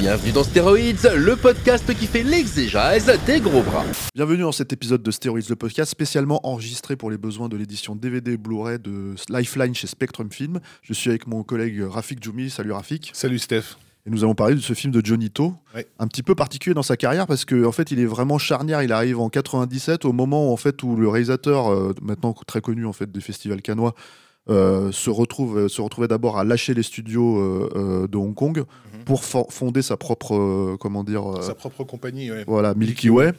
Bienvenue dans Stéroïdes, le podcast qui fait l'exégèse des gros bras. Bienvenue dans cet épisode de Stéroïdes, le podcast spécialement enregistré pour les besoins de l'édition DVD Blu-ray de Lifeline chez Spectrum Film. Je suis avec mon collègue Rafik Djoumi. Salut Rafik. Salut Steph. Et nous allons parler de ce film de Johnny To, Ouais. un petit peu particulier dans sa carrière parce qu'en en fait il est vraiment charnière. Il arrive en 97 au moment en fait où le réalisateur, euh, maintenant très connu en fait des festivals canois, se retrouve euh, se retrouvait d'abord à lâcher les studios euh, euh, de Hong Kong pour fo- fonder sa propre euh, comment dire euh, Sa propre compagnie, ouais. voilà Milky Way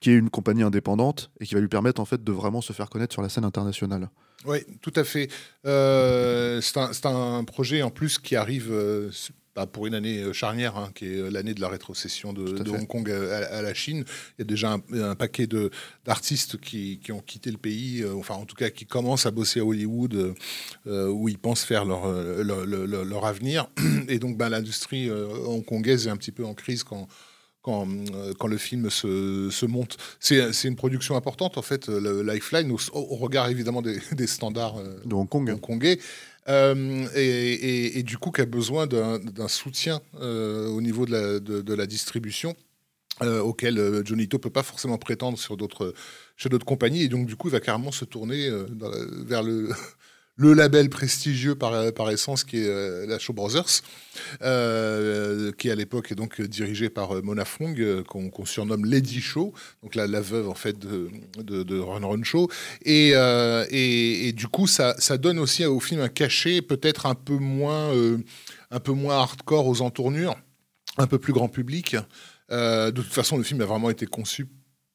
qui est une compagnie indépendante et qui va lui permettre en fait de vraiment se faire connaître sur la scène internationale. Oui, tout à fait. Euh, c'est un, un projet en plus qui arrive euh, pas pour une année euh, charnière, hein, qui est euh, l'année de la rétrocession de. Hong Kong à, la Chine. Il y a déjà un, un paquet d'artistes qui, qui ont quitté le pays, euh, enfin en tout cas qui commencent à bosser à Hollywood, euh, où ils pensent faire leur, leur, leur- leur avenir. Et donc ben, l'industrie hongkongaise est un petit peu en crise quand, quand, euh, quand le film se, se monte. C'est une production importante, en fait, le Lifeline, au, au regard évidemment des, des standards euh, De Hong Kong. hongkongais. Euh, et, et- et du coup, qui a besoin d'un soutien euh, au niveau de la, de, de la distribution. euh, auquel euh, Johnny To peut pas forcément prétendre sur d'autres chez d'autres compagnies et donc du coup il va carrément se tourner la- vers le le label prestigieux par, par essence qui est euh, la Shaw Brothers, euh, qui à l'époque est donc dirigé par euh, Mona Fong, euh, qu'on surnomme Lady Shaw, donc la, veuve en fait de, de, de Run Run Shaw. Et, euh, du coup, ça, donne aussi au film un cachet peut-être un peu moins, euh, un peu moins hardcore aux entournures, un peu plus grand public. Euh, de toute façon, le film a vraiment été conçu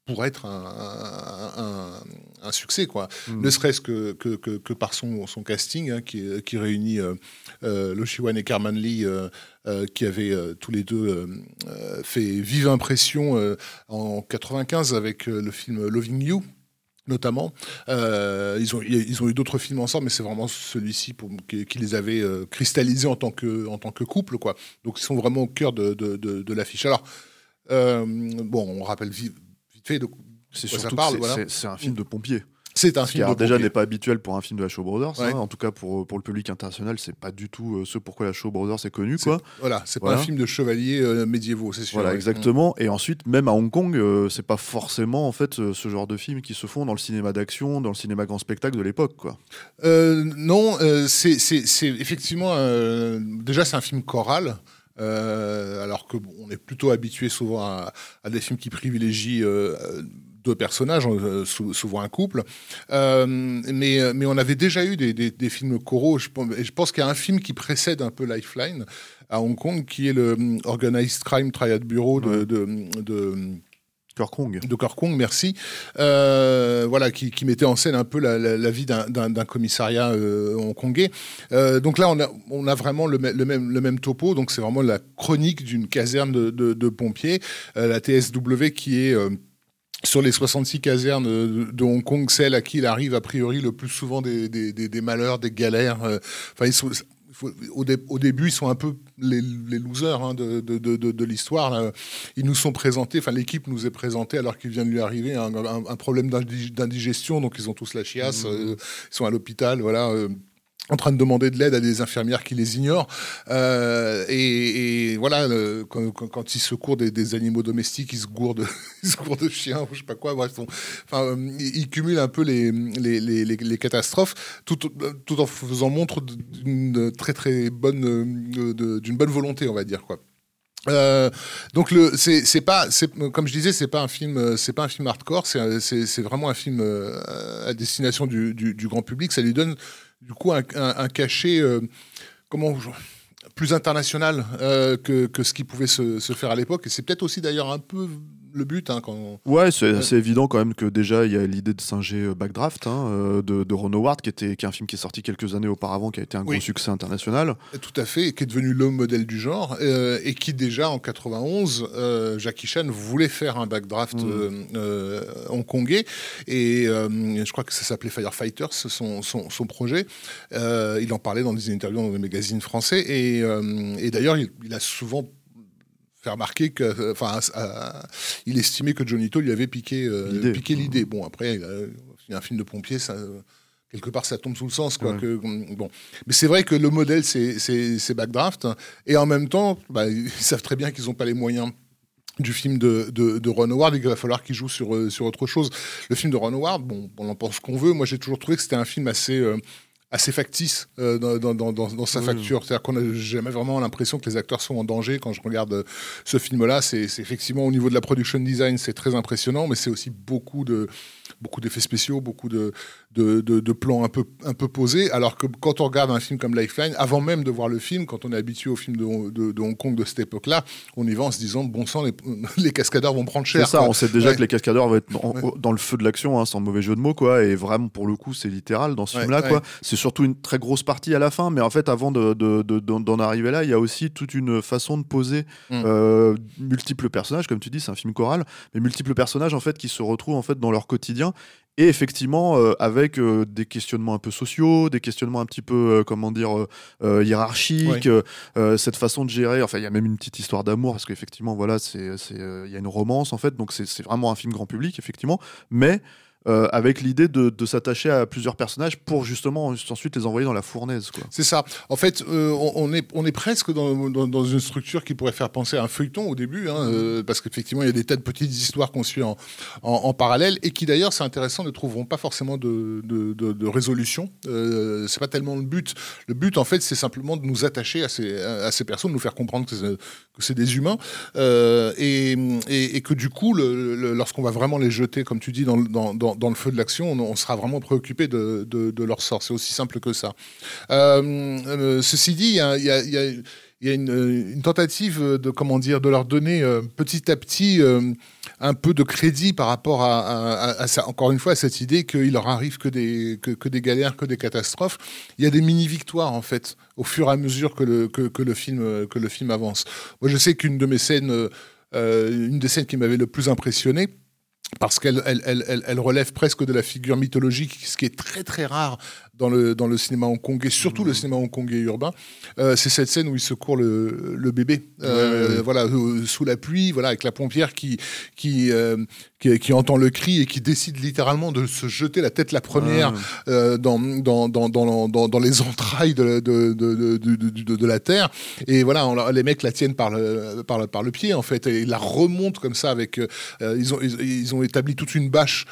pour être un- un succès, quoi. Mm. Ne serait-ce que, que, que, que par son, son casting, hein, qui, qui réunit euh, euh, et Carmen Lee, euh, euh, qui avaient euh, tous les deux fait vive impression en 95 avec le film Loving You. Notamment, Euh, ils, ont, ils ont eu d'autres films ensemble, mais c'est vraiment celui-ci pour- qui, qui les avait euh, cristallisés en tant que, en tant que couple, quoi. Donc ils sont vraiment au cœur de, de, de, de l'affiche. Alors, euh, bon, on rappelle vite, vite fait de C'est ça surtout c'est- voilà. un film de pompiers. C'est un Ce qui film alors, de déjà n'est pas habituel pour un film de la Shaw Brothers. Ouais. hein. En tout cas, pour, pour le public international, c'est pas du tout euh, ce pourquoi la Shaw Brothers est connue. Quoi. Voilà, c'est pas Voilà. un film de chevaliers euh, médiévaux, c'est sûr. Voilà, ouais. exactement. Et ensuite, même à Hong Kong, euh, c'est pas forcément en fait euh, ce genre de films qui se font dans le cinéma d'action, dans le cinéma grand spectacle de l'époque. Quoi. Euh, non, c'est effectivement déjà c'est un film choral. alors que bon, on est plutôt habitué souvent à, à des films qui privilégient deux personnages, euh, sou- souvent un couple. Euh, mais, mais on avait déjà eu des, des- des films choraux. Je, pense- et je pense qu'il y a un film qui précède un peu Lifeline à Hong Kong, qui est le hum, Organized Crime Triad Bureau de, Ouais. de, de, Kong. de Kong, merci, Euh, voilà, qui, qui mettait en scène un peu la, la- la vie d'un- commissariat euh, hongkongais. Euh, donc là, on a, on a vraiment le, mê- le même, le même topo, donc c'est vraiment la chronique d'une caserne de, de- de pompiers, Euh, la TSW qui est... sur les 66 casernes de, Hong Kong, celle à qui il arrive a priori le plus souvent des, des- des- des malheurs, des galères. euh, Enfin, ils sont, au, dé- au début, ils sont un peu les, les losers hein, de, de- de- de- de l'histoire. Ils nous sont présentés, enfin l'équipe nous est présentée alors qu'il vient de lui arriver un, un- un problème d'indi- d'indigestion, donc ils ont tous la chiasse, euh, ils sont à l'hôpital, voilà. euh, en train de demander de l'aide à des infirmières qui les ignorent. Euh, et, voilà, quand, quand, quand ils secourent des, animaux domestiques, ils se gourdent, de chiens, ou je sais pas quoi. Bref, euh, ils, ils cumulent un peu les, catastrophes, tout, en faisant montre d'une très très bonne, euh, d'une bonne volonté, on va dire quoi. Euh, donc c'est pas comme je disais c'est pas un film euh, c'est pas un film hardcore c'est vraiment un film euh, à destination du, du grand public ça lui donne du coup un, cachet euh, comment plus international euh, que, que ce qui pouvait se, se faire à l'époque. Et c'est peut-être aussi d'ailleurs un peu le but. Hein, quand... Ouais, c'est évident quand même que déjà il y a l'idée de singer euh, Backdraft hein, euh, de, de Ron Howard, qui, était, qui est un film qui est sorti quelques années auparavant, qui a été un gros succès international. Tout à fait, et qui est devenu l'homme modèle du genre, euh, et qui déjà en 91, Jackie Chan voulait faire un Backdraft mm. hongkongais, et je crois que ça s'appelait Firefighters, son, son, son projet. il en parlait dans des interviews dans des magazines français, et, et d'ailleurs il, il a souvent faire remarquer que, enfin, il estimait que Johnny lui avait piqué euh, piqué l'idée. Bon, après, il, y a un film de pompier, ça, quelque part, ça tombe sous le sens, quoi. Que, bon, mais c'est vrai que le modèle, c'est Backdraft, et en même temps, bah, ils savent très bien qu'ils n'ont pas les moyens du film de, de, Ron Howard et qu'il va falloir qu'il joue sur, euh, sur autre chose. Le film de Ron Howard, bon, on en pense qu'on veut. Moi, j'ai toujours trouvé que c'était un film assez, euh, assez factice euh, dans, dans, dans, sa facture. C'est-à-dire qu'on n'a jamais vraiment l'impression que les acteurs sont en danger. Quand je regarde euh, ce film-là, c'est effectivement au niveau de la production design, c'est très impressionnant, mais c'est aussi beaucoup de beaucoup d'effets spéciaux, beaucoup de, de, de, plans un peu, un peu posés. Alors que quand on regarde un film comme Lifeline, avant même de voir le film, quand on est habitué au film de, de Hong Kong de cette époque-là, on y va en se disant bon sang, les, les cascadeurs vont prendre cher. C'est ça, on sait déjà que les cascadeurs vont être dans, le feu de l'action, hein, sans mauvais jeu de mots, quoi. Et vraiment, pour le coup, c'est littéral dans ce film-là, quoi. C'est surtout une très grosse partie à la fin, mais en fait, avant d'en arriver là, il y a aussi toute une façon de poser mm. euh, multiples personnages, comme tu dis, c'est un film choral, mais multiples personnages en fait qui se retrouvent en fait dans leur quotidien et effectivement euh, avec euh, des questionnements un peu sociaux, des questionnements un petit peu comment dire hiérarchiques, cette façon de gérer. Enfin, il y a même une petite histoire d'amour parce qu'effectivement, voilà, il y a une romance en fait, donc c'est vraiment un film grand public effectivement, mais euh, avec l'idée de, s'attacher à plusieurs personnages pour justement ensuite les envoyer dans la fournaise. C'est ça. En fait, euh, on, est, on est presque dans, dans, une structure qui pourrait faire penser à un feuilleton au début, hein, euh, parce qu'effectivement, il y a des tas de petites histoires qu'on suit en, en, parallèle et qui d'ailleurs, c'est intéressant, ne trouveront pas forcément de, de, de, résolution. c'est pas tellement le but. Le but, en fait, c'est simplement de nous attacher à ces, à ces personnes, de nous faire comprendre que c'est des humains et, et, que du coup, lorsqu'on va vraiment les jeter, comme tu dis, dans, dans dans, le feu de l'action, on, sera vraiment préoccupé de, leur sort. C'est aussi simple que ça. Euh, euh, ceci dit, il y a, une, tentative de comment dire de leur donner euh, petit à petit un peu de crédit par rapport à, encore une fois cette idée qu'il leur arrive que des galères que des catastrophes il y a des mini victoires en fait au fur et à mesure que le que, le film que le film avance moi je sais qu'une de mes scènes une des scènes qui m'avait le plus impressionné parce qu'elle elle, elle, elle, relève presque de la figure mythologique, ce qui est très très rare dans le, dans le cinéma hongkongais, surtout le mmh. cinéma hongkongais urbain. Euh, c'est cette scène où il secourt le, le bébé, euh, voilà, euh, sous la pluie, voilà, avec la pompière qui, qui, qui, entend le cri et qui décide littéralement de se jeter la tête la première dans, dans, dans, dans, dans, les entrailles de, de, de, de, de la terre. Et voilà, les mecs la tiennent par le, par, le, par le pied, en fait, et la remontent comme ça avec. ils, ont, ils, ont établi toute une bâche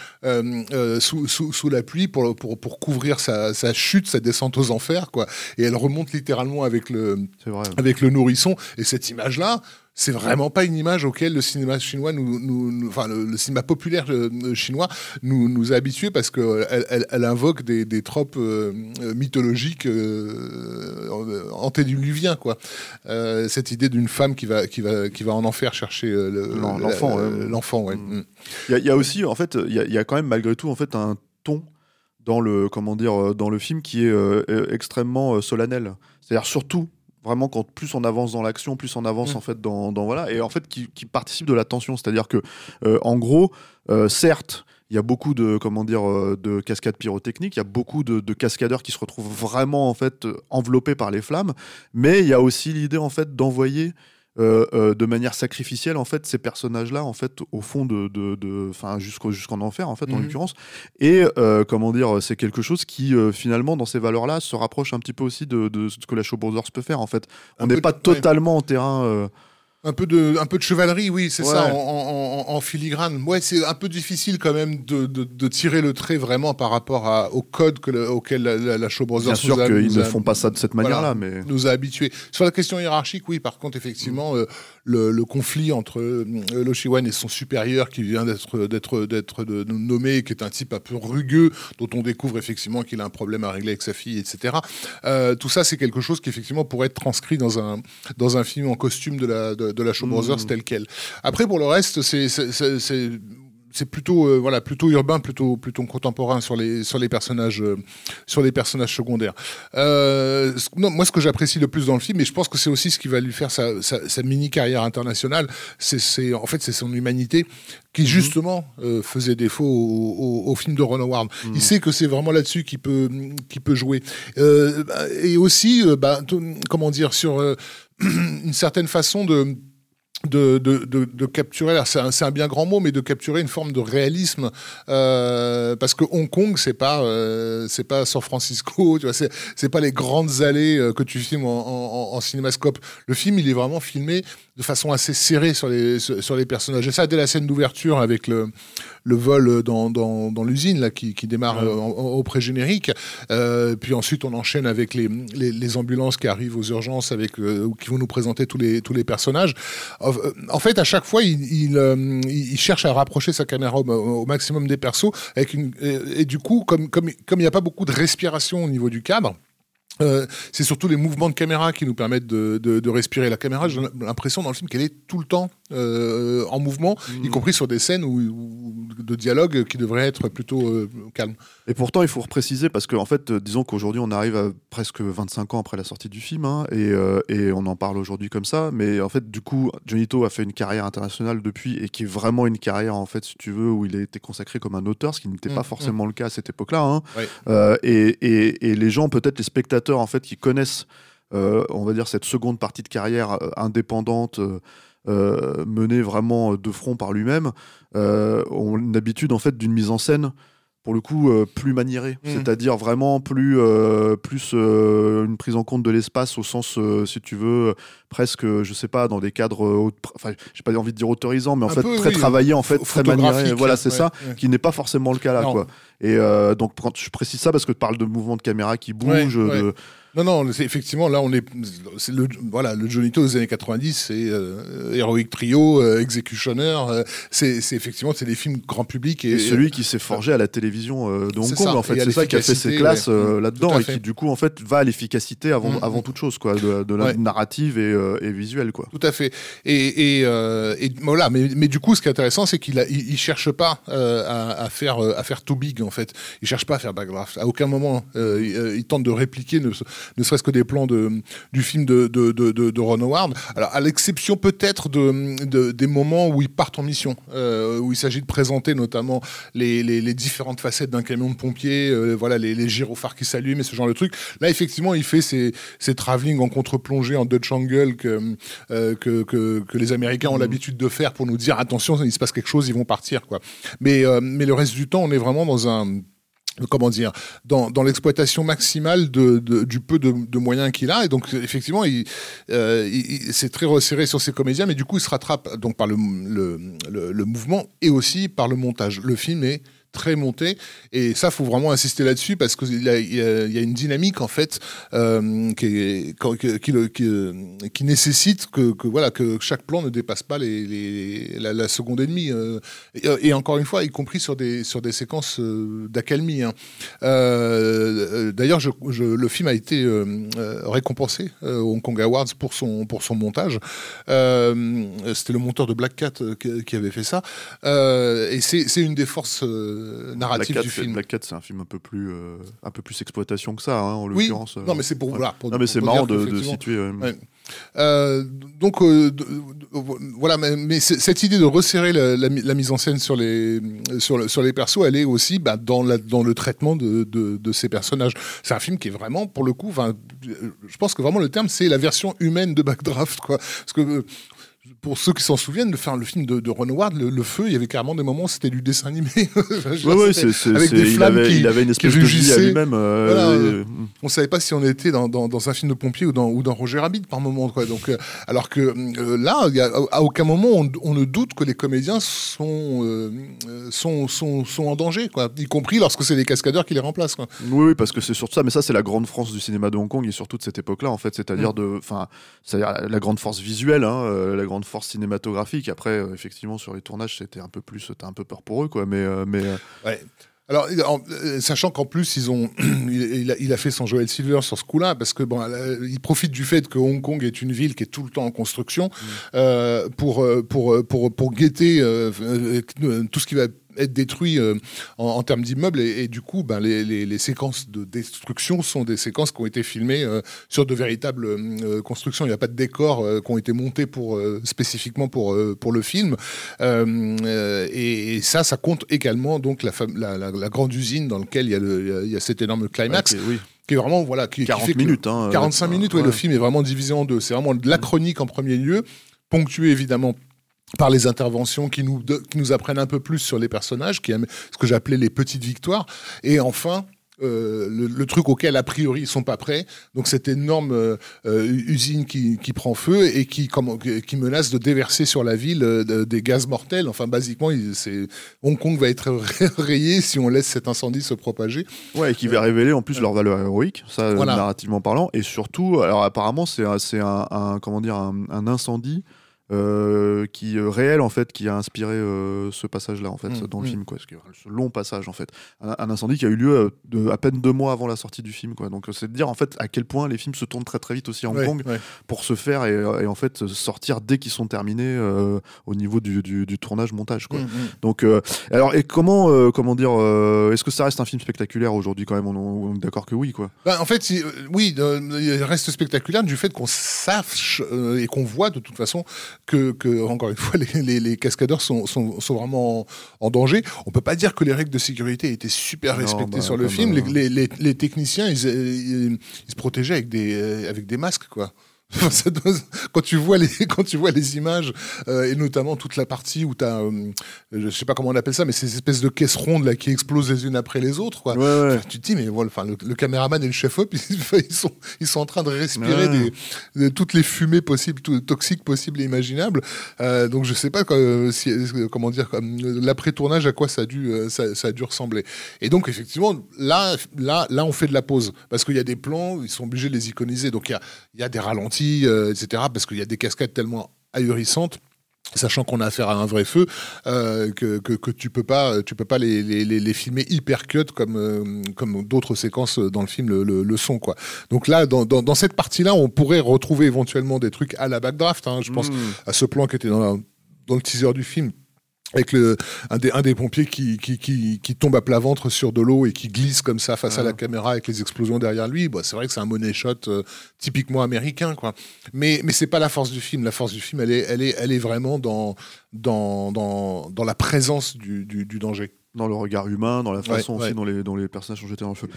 sous, sous, sous, la pluie pour, pour, pour couvrir sa sa chute, sa descente aux enfers, quoi. Et elle remonte littéralement avec le, avec le nourrisson. Et cette image-là, c'est vraiment pas une image auquel le cinéma chinois, nous, enfin le, cinéma populaire euh, chinois nous, nous a habitués parce qu'elle elle, invoque des, des tropes euh, mythologiques euh, antédiluviens quoi. Euh, cette idée d'une femme qui va qui va qui va en enfer chercher l'enfant, l'enfant, ouais. Il y, a aussi en fait, il y, y, a quand même malgré tout en fait un ton dans le comment dire euh, dans le film qui est euh, euh, extrêmement solennel. C'est-à-dire surtout vraiment quand plus on avance dans l'action, plus on avance mm. en fait dans, voilà et en fait qui, participe de la tension. C'est-à-dire que en gros, certes. Il y a beaucoup de comment dire de cascades pyrotechniques, il y a beaucoup de, de, cascadeurs qui se retrouvent vraiment en fait enveloppés par les flammes, mais il y a aussi l'idée en fait d'envoyer euh, euh, de manière sacrificielle en fait ces personnages là en fait au fond de de enfin jusqu'au jusqu'en enfer en fait en mhm. l'occurrence. Et euh, comment dire c'est quelque chose qui finalement dans ces valeurs là se rapproche un petit peu aussi de, de ce que la Show Brothers peut faire en fait. On n'est pas totalement en terrain un peu de, un peu de chevalerie, oui, c'est ça, en, filigrane. Ouais, c'est un peu difficile quand même de, de, tirer le trait vraiment par rapport à, au code que auquel la, la, la Show Bien sûr qu'ils ne font pas ça de cette manière-là, mais nous a habitués. Sur la question hiérarchique, oui, par contre, effectivement, mm. euh, le, conflit entre euh, Lo Shiwan et son supérieur qui vient d'être d'être d'être nommé, qui est un type un peu rugueux, dont on découvre effectivement qu'il a un problème à régler avec sa fille, etc. Euh, tout ça, c'est quelque chose qui effectivement pourrait être transcrit dans un dans un film en costume de la de, la Show Brothers mmh. tel quel. Après, pour le reste, c'est c'est plutôt euh, voilà plutôt urbain plutôt plutôt contemporain sur les sur les personnages euh, sur les personnages secondaires euh, non, moi ce que j'apprécie le plus dans le film et je pense que c'est aussi ce qui va lui faire sa, sa, mini carrière internationale c'est en fait c'est son humanité qui mhm. justement faisait défaut au, film de Ron Howard il mhm. sait que c'est vraiment là-dessus qu'il peut qui peut jouer et aussi bah, comment dire sur une certaine façon de de, de, de, capturer, c'est un, un, bien grand mot, mais de capturer une forme de réalisme, euh, parce que Hong Kong, c'est pas, euh, c'est pas San Francisco, tu vois, c'est, c'est pas les grandes allées euh, que tu filmes en, en, en, cinémascope. Le film, il est vraiment filmé de façon assez serrée sur les, sur les personnages. Et ça, dès la scène d'ouverture avec le, le vol dans, dans, dans l'usine là qui, qui démarre au pré-générique, puis ensuite on enchaîne avec les, les, les, ambulances qui arrivent aux urgences avec, qui vont nous présenter tous les, tous les personnages. Euh, en fait, à chaque fois, euh, il, cherche à rapprocher sa caméra au, maximum des persos. Et, du coup, comme il n'y a pas beaucoup de respiration au niveau du cadre, euh, c'est surtout les mouvements de caméra qui nous permettent de, respirer. La caméra, j'ai l'impression dans le film qu'elle est tout le temps euh, en mouvement, y mmh. compris sur des scènes où, de dialogue qui devraient être plutôt euh, calmes. Et pourtant, il faut repréciser, parce qu'en en fait, disons qu'aujourd'hui, on arrive à presque 25 ans après la sortie du film, hein, et, et, on en parle aujourd'hui comme ça, mais en fait, du coup, Jonito a fait une carrière internationale depuis, et qui est vraiment une carrière, en fait, si tu veux, où il a été consacré comme un auteur, ce qui n'était pas mmh. forcément le cas à cette époque-là. Hein. et, et, et les gens, peut-être les spectateurs, en fait qui connaissent, euh, on va dire, cette seconde partie de carrière euh, indépendante. Euh, menée vraiment de front par lui-même, ont une habitude en fait d'une mise en scène pour le coup plus maniérée, mmh. c'est-à-dire vraiment plus plus une prise en compte de l'espace au sens si tu veux presque je sais pas dans des cadres enfin j'ai pas envie de dire autorisant mais en fait très travaillé en fait très maniéré voilà c'est ça qui n'est pas forcément le cas là quoi et donc quand je précise ça parce que tu parles de mouvements de caméra qui bougent de non, non, effectivement, là, on est. c'est le, voilà, le Jonito des années 90, c'est euh, Heroic Trio, euh, Executioner. Euh, c'est, effectivement c'est des films grand public. Et, celui qui s'est forgé à la télévision de Hong Kong, en fait. C'est ça qui a fait ses classes là-dedans et qui, du coup, en fait, va à l'efficacité avant, mm, avant mm. toute chose, quoi, de, la narrative et, et, visuelle, quoi. Tout à fait. Et, et, voilà, mais, mais, du coup, ce qui est intéressant, c'est qu'il il, cherche pas à, à, faire, à faire too big, en fait. Il cherche pas à faire backdraft. À aucun moment, il, tente de répliquer ne serait-ce que des plans de, du film de, de, de, Ron Howard. Alors, à l'exception peut-être de, des moments où ils partent en mission, euh, où il s'agit de présenter notamment les, les, différentes facettes d'un camion de pompiers, euh, voilà, les, les gyrophares qui s'allument et ce genre de trucs. Là, effectivement, il fait ses, ses travelling en contre-plongée en Dutch Angle que, euh, que, que, que, les Américains ont mmh. l'habitude de faire pour nous dire attention, il se passe quelque chose, ils vont partir. Quoi. Mais, mais le reste du temps, on est vraiment dans un comment dire, dans, l'exploitation maximale du peu de, moyens qu'il a. Et donc, effectivement, il, euh, c'est très resserré sur ses comédiens, mais du coup, il se rattrape donc par le, le mouvement et aussi par le montage. Le film est très monté. Et ça, faut vraiment insister là-dessus parce qu'il y, y, a une dynamique en fait euh, qui, qui, qui, nécessite que, que, voilà que chaque plan ne dépasse pas les, la, seconde et demie. Euh, et, encore une fois, y compris sur des sur des séquences euh, d'accalmie. Hein. D'ailleurs, le film a été récompensé au Hong Kong Awards pour son pour son montage. C'était le monteur de Black Cat qui, avait fait ça. et c'est une des forces narratif du film. Black Cat, c'est un film un peu plus, euh, un peu plus exploitation que ça, hein, en l'occurrence. Euh. Non, mais c'est pour, voilà, non, mais c'est marrant de, situer. Euh, donc voilà, mais, cette idée de resserrer la, mise en scène sur les sur, sur les persos, elle est aussi bah, dans la, dans le traitement de, de, ces personnages. C'est un film qui est vraiment, pour le coup, je pense que vraiment le terme c'est la version humaine de Backdraft, quoi. Parce que pour ceux qui s'en souviennent, le film de, Ron Howard, le, feu, il y avait carrément des moments où c'était du dessin animé. ouais, c'est, avec des flammes il avait, il avait une espèce de vie à lui-même. Euh, on savait pas si on était dans, dans, un film de pompier ou dans, ou dans Roger Rabbit par moment. Quoi. Donc, euh, alors que euh, là, y a, à aucun moment on, ne doute que les comédiens sont, sont, sont, sont, en danger, quoi. y compris lorsque c'est les cascadeurs qui les remplacent. Quoi. Oui, oui, parce que c'est surtout ça. Mais ça, c'est la grande France du cinéma de Hong Kong et surtout de cette époque-là, en fait. C'est-à-dire mm. de, enfin, c'est-à-dire la grande force visuelle, hein, la grande grande force cinématographique. Après, effectivement, sur les tournages, c'était un peu plus, t'as un peu peur pour eux, quoi. Mais, mais ouais. Alors, sachant qu'en plus, ils ont, il, a, fait son Joel Silver sur ce coup-là, parce que bon, il profite du fait que Hong Kong est une ville qui est tout le temps en construction mm. euh, pour, pour, pour, pour, guetter tout ce qui va être détruit euh, en, termes d'immeubles. Et, du coup, ben, les, séquences de destruction sont des séquences qui ont été filmées euh, sur de véritables euh, constructions. Il n'y a pas de décors qui ont été montés pour, spécifiquement pour, pour le film. Et, ça, ça compte également donc la, la, grande usine dans laquelle il y a, le, il y a cet énorme climax. oui qui est vraiment voilà qui, 40 minutes 45 minutes ouais, le film est vraiment divisé en deux c'est vraiment de la chronique en premier lieu ponctué évidemment par les interventions qui nous, qui nous apprennent un peu plus sur les personnages, qui aiment ce que j'appelais les petites victoires. Et enfin, euh, le, truc auquel a priori ils sont pas prêts. Donc cette énorme euh, euh, usine qui, qui, prend feu et qui, comme, qui menace de déverser sur la ville des gaz mortels. Enfin, basiquement, c'est Hong Kong va être rayé si on laisse cet incendie se propager. Ouais, et qui va révéler en plus leur valeur héroïque, ça narrativement parlant, et surtout, alors apparemment c'est un, un, comment dire un incendie euh, qui euh, réel en fait qui a inspiré euh, ce passage là en fait mmh, dans le mmh. film quoi. Ce long passage en fait. Un, incendie qui a eu lieu de, à peine deux mois avant la sortie du film quoi. Donc c'est de dire en fait à quel point les films se tournent très très vite aussi en Hong Kong pour se faire et, en fait sortir dès qu'ils sont terminés au niveau du, du, tournage montage quoi. Mmh, donc alors et comment comment dire est-ce que ça reste un film spectaculaire aujourd'hui quand même? On, est d'accord que oui quoi. Bah, en fait oui il reste spectaculaire du fait qu'on sache et qu'on voit de toute façon que, encore une fois, les, cascadeurs sont, sont, vraiment en, danger. On peut pas dire que les règles de sécurité étaient super respectées bah, sur le film. Les, techniciens, ils, ils, se protégeaient avec des, avec des masques, quoi. quand tu vois les quand tu vois les images euh, et notamment toute la partie où tu as euh, je sais pas comment on appelle ça mais ces espèces de caisses rondes là qui explosent les unes après les autres quoi. tu te dis mais voilà enfin le, caméraman et le chef op ils, sont ils sont en train de respirer des, toutes les fumées possibles tout, toxiques possibles et imaginables. Euh, donc je sais pas si, comment dire l'après tournage à quoi ça a dû ça, ça, a dû ressembler. Et donc effectivement là là là on fait de la pause parce qu'il y a des plans ils sont obligés de les iconiser. Donc il y a, il y a des ralentis euh, etc. Parce qu'il y a des cascades tellement ahurissantes sachant qu'on a affaire à un vrai feu, euh, que, que, tu peux pas, tu peux pas les, les, les filmer hyper cut comme, euh, comme d'autres séquences dans le film le, le, sont quoi. Donc là, dans, dans, cette partie-là, on pourrait retrouver éventuellement des trucs à la backdraft. Hein. Je pense mmh. à ce plan qui était dans, dans le teaser du film avec le, un, des, un des pompiers qui, qui, qui, qui, tombe à plat ventre sur de l'eau et qui glisse comme ça face à la caméra avec les explosions derrière lui. Bon, c'est vrai que c'est un money shot euh, typiquement américain, quoi. Mais, mais c'est pas la force du film. La force du film, elle est, elle est, elle est vraiment dans, dans, dans, dans la présence du, du, du danger dans le regard humain, dans la façon aussi dont les, dont les personnages sont jetés dans le feu.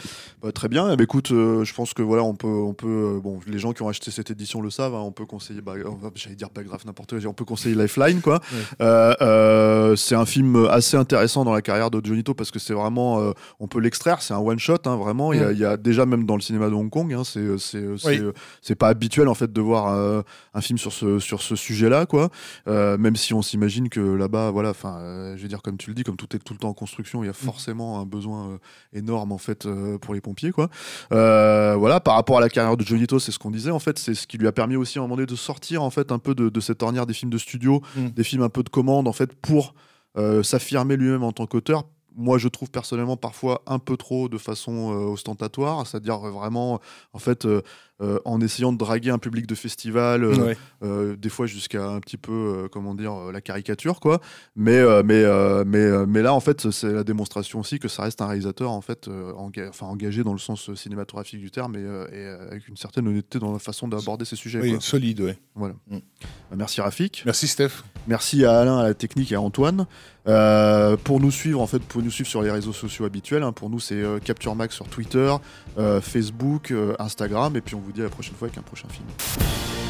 Bah, très bien. Eh ben, écoute, euh, je pense que voilà, on peut, on peut, euh, bon, les gens qui ont acheté cette édition le savent. Hein, on peut conseiller, bah, j'allais dire grave n'importe quoi. On peut conseiller Lifeline, quoi. Euh, c'est un film assez intéressant dans la carrière de Jonito parce que c'est vraiment, on peut l'extraire. C'est un one shot, hein, vraiment. Il y, a déjà même dans le cinéma de Hong Kong, hein, c'est, c'est, pas habituel en fait de voir un film sur ce, sur ce sujet-là, quoi. même si on s'imagine que là-bas, voilà, enfin, je veux dire comme tu le dis, comme tout est tout le temps en construction, il y a mm. forcément un besoin euh, énorme en fait euh, pour les pompiers quoi. Euh, voilà, par rapport à la carrière de Jonito, c'est ce qu'on disait en fait, c'est ce qui lui a permis aussi à un moment donné de sortir en fait un peu de, cette ornière des films de studio, mm. des films un peu de commande en fait pour s'affirmer lui-même en tant qu'auteur moi je trouve personnellement parfois un peu trop de façon ostentatoire, c'est-à-dire vraiment en fait euh, en essayant de draguer un public de festival, euh, euh, des fois jusqu'à un petit peu, comment dire, la caricature, quoi. Mais, mais, mais, mais là, en fait, c'est la démonstration aussi que ça reste un réalisateur, en fait, enfin, engagé dans le sens cinématographique du terme et, avec une certaine honnêteté dans la façon d'aborder ces sujets. Oui, solide, ouais. Voilà. Mm. Merci Rafik. Merci Steph. Merci à Alain, à la technique et à Antoine. pour nous suivre, en fait, pour nous suivre sur les réseaux sociaux habituels, hein, pour nous, c'est Capture Max sur Twitter, Facebook, Instagram, et puis on vous dit à la prochaine fois avec un prochain film.